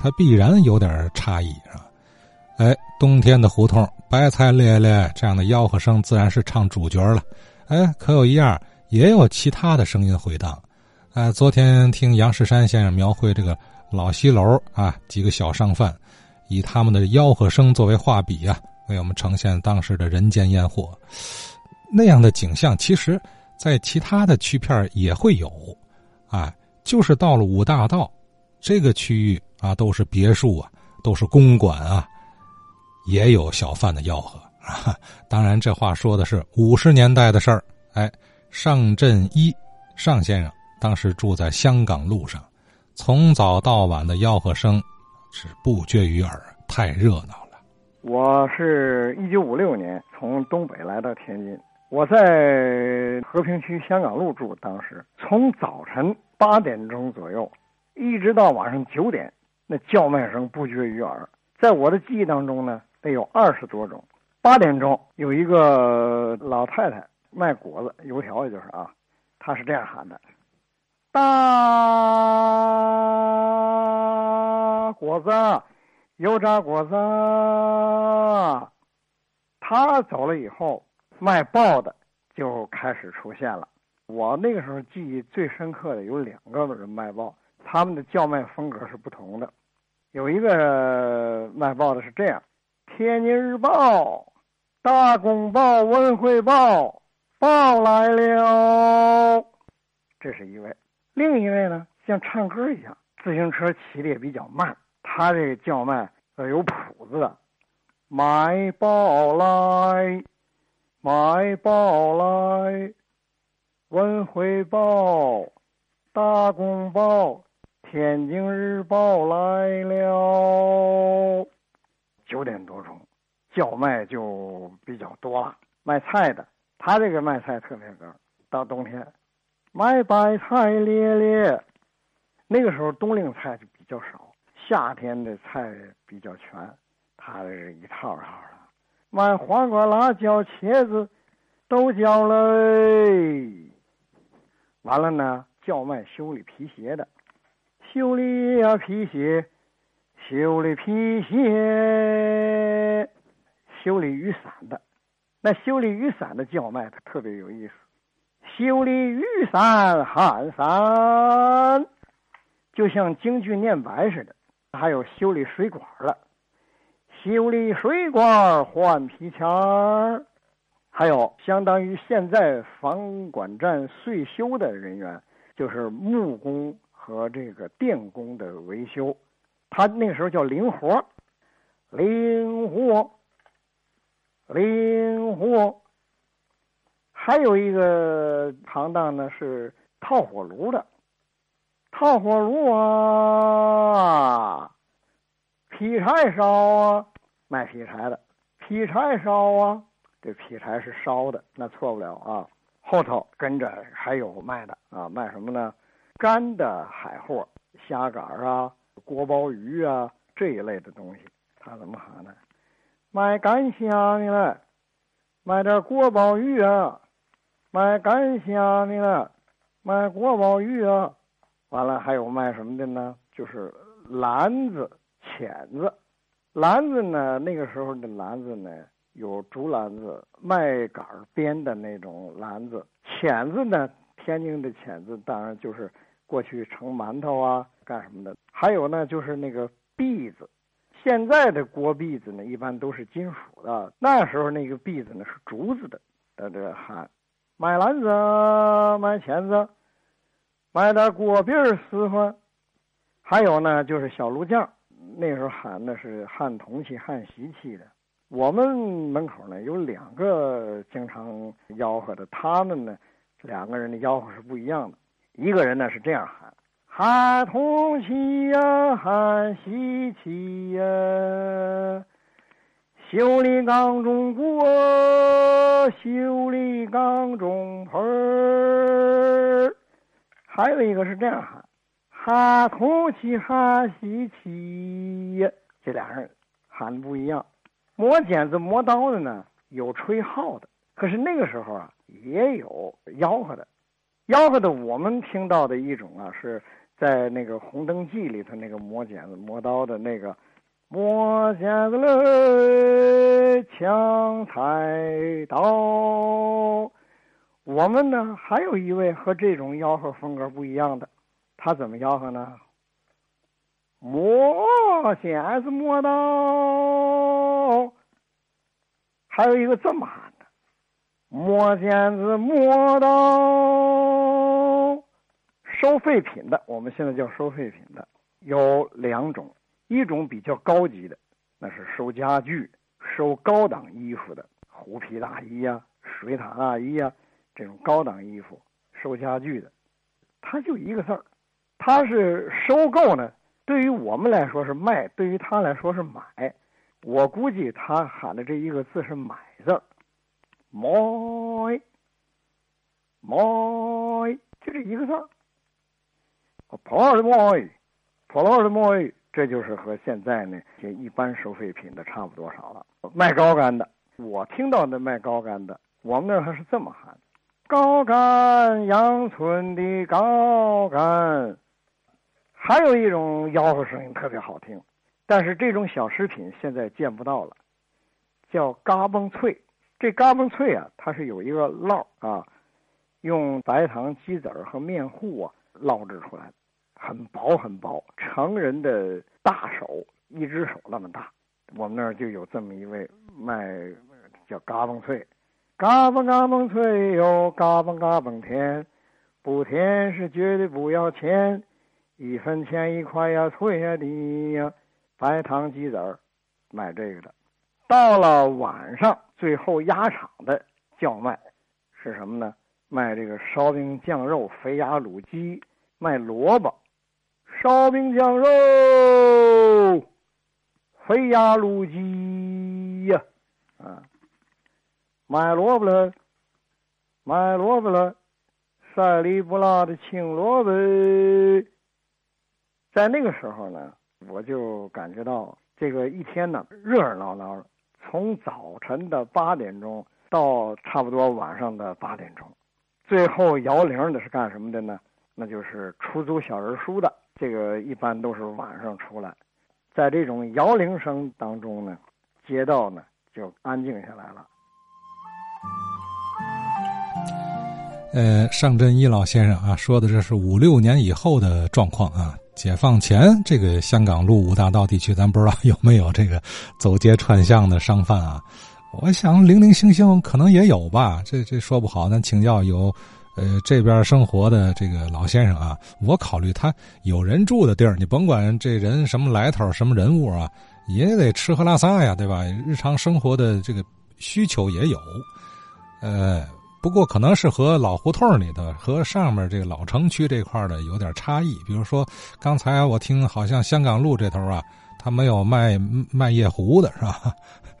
它必然有点差异啊。哎，冬天的胡同，白菜咧咧这样的吆喝声自然是唱主角了。哎，可有一样，也有其他的声音回荡。哎，昨天听杨世山先生描绘这个老西楼啊，几个小商贩以他们的吆喝声作为画笔啊，为我们呈现当时的人间烟火。那样的景象，其实，在其他的区片也会有，啊，就是到了五大道这个区域啊，都是别墅啊，都是公馆啊，也有小贩的吆喝啊。当然，这话说的是五十年代的事儿。哎，尚振一尚先生当时住在香港路上，从早到晚的吆喝声是不绝于耳，太热闹了。我是一九五六年从东北来到天津。我在和平区香港路住，当时从早晨八点钟左右，一直到晚上九点，那叫卖声不绝于耳。在我的记忆当中呢，得有二十多种。八点钟有一个老太太卖果子、油条，也就是啊，她是这样喊的：“大果子，油炸果子。”她走了以后。卖报的就开始出现了。我那个时候记忆最深刻的有两个人卖报，他们的叫卖风格是不同的。有一个卖报的是这样：《天津日报》《大公报》《文汇报》报来了，这是一位。另一位呢，像唱歌一样，自行车骑的也比较慢，他这个叫卖呃有谱子的，买报来。买报来，《文汇报》《大公报》《天津日报》来了。九点多钟，叫卖就比较多了。卖菜的，他这个卖菜特别高。到冬天，卖白菜咧咧。那个时候冬令菜就比较少，夏天的菜比较全。他是一套套的。卖黄瓜、辣椒、茄子，都交嘞。完了呢，叫卖修理皮鞋的，修理呀皮鞋，修理皮鞋，修理雨伞的，那修理雨伞的叫卖它特别有意思。修理雨伞喊伞，就像京剧念白似的。还有修理水管的。修理水管换皮钱儿，还有相当于现在房管站岁修的人员，就是木工和这个电工的维修，他那个时候叫灵活，灵活，灵活。还有一个行当呢是套火炉的，套火炉啊，劈柴烧啊。卖劈柴的，劈柴烧啊，这劈柴是烧的，那错不了啊。后头跟着还有卖的啊，卖什么呢？干的海货，虾杆啊，锅包鱼啊这一类的东西。他怎么喊呢？卖干虾的了，卖点锅包鱼啊，卖干虾的了，卖锅包鱼啊。完了还有卖什么的呢？就是篮子、钳子。篮子呢？那个时候的篮子呢，有竹篮子、麦秆编的那种篮子。钳子呢，天津的钳子当然就是过去盛馒头啊、干什么的。还有呢，就是那个篦子。现在的锅篦子呢，一般都是金属的。那时候那个篦子呢是竹子的。在这喊，买篮子、买钳子、买点锅篦使唤。还有呢，就是小炉匠。那时候喊的是焊铜器、焊锡器的。我们门口呢有两个经常吆喝的，他们呢两个人的吆喝是不一样的。一个人呢是这样喊：焊铜器呀，焊锡器呀，修理缸中锅，修理缸中盆儿。还有一个是这样喊。哈铜器哈锡器，这俩人喊的不一样。磨剪子磨刀的呢，有吹号的。可是那个时候啊，也有吆喝的。吆喝的，我们听到的一种啊，是在那个《红灯记》里头那个磨剪子磨刀的那个磨剪子嘞，抢菜刀。我们呢还有一位和这种吆喝风格不一样的，他怎么吆喝呢？磨剪子磨刀，还有一个这么喊的：磨剪子磨刀。收废品的，我们现在叫收废品的有两种，一种比较高级的，那是收家具、收高档衣服的，虎皮大衣呀、水獭大衣呀，这种高档衣服收家具的，他就一个字儿，他是收购呢。对于我们来说是卖，对于他来说是买。我估计他喊的这一个字是“买”字儿，买，买，就这一个字儿。破烂的买，破烂的买，这就是和现在呢这一般收废品的差不多少了。卖高杆的，我听到的卖高杆的，我们那儿还是这么喊：高杆杨村的高杆。还有一种吆喝声音特别好听，但是这种小食品现在见不到了，叫嘎嘣脆。这嘎嘣脆啊，它是有一个烙啊，用白糖、鸡子儿和面糊啊烙制出来的，很薄很薄，成人的大手一只手那么大。我们那儿就有这么一位卖，叫嘎嘣脆，嘎嘣嘎嘣脆哟，嘎嘣嘎嘣甜，不甜是绝对不要钱。一分钱一块呀，脆呀的呀，白糖鸡子儿，卖这个的。到了晚上，最后压场的叫卖是什么呢？卖这个烧饼酱肉、肥鸭卤鸡，卖萝卜。烧饼酱肉、肥鸭卤鸡呀，啊，卖萝卜了，卖萝卜了，塞里不辣的青萝卜。在那个时候呢，我就感觉到这个一天呢热热闹闹的，从早晨的八点钟到差不多晚上的八点钟，最后摇铃的是干什么的呢？那就是出租小人书的，这个一般都是晚上出来，在这种摇铃声当中呢，街道呢就安静下来了。呃，尚振一老先生啊，说的这是五六年以后的状况啊。解放前，这个香港路五大道地区，咱不知道有没有这个走街串巷的商贩啊？我想零零星星可能也有吧，这这说不好。咱请教有，呃，这边生活的这个老先生啊，我考虑他有人住的地儿，你甭管这人什么来头、什么人物啊，也得吃喝拉撒呀，对吧？日常生活的这个需求也有，呃。不过可能是和老胡同里的和上面这个老城区这块的有点差异。比如说，刚才我听好像香港路这头啊，他没有卖卖夜壶的是吧？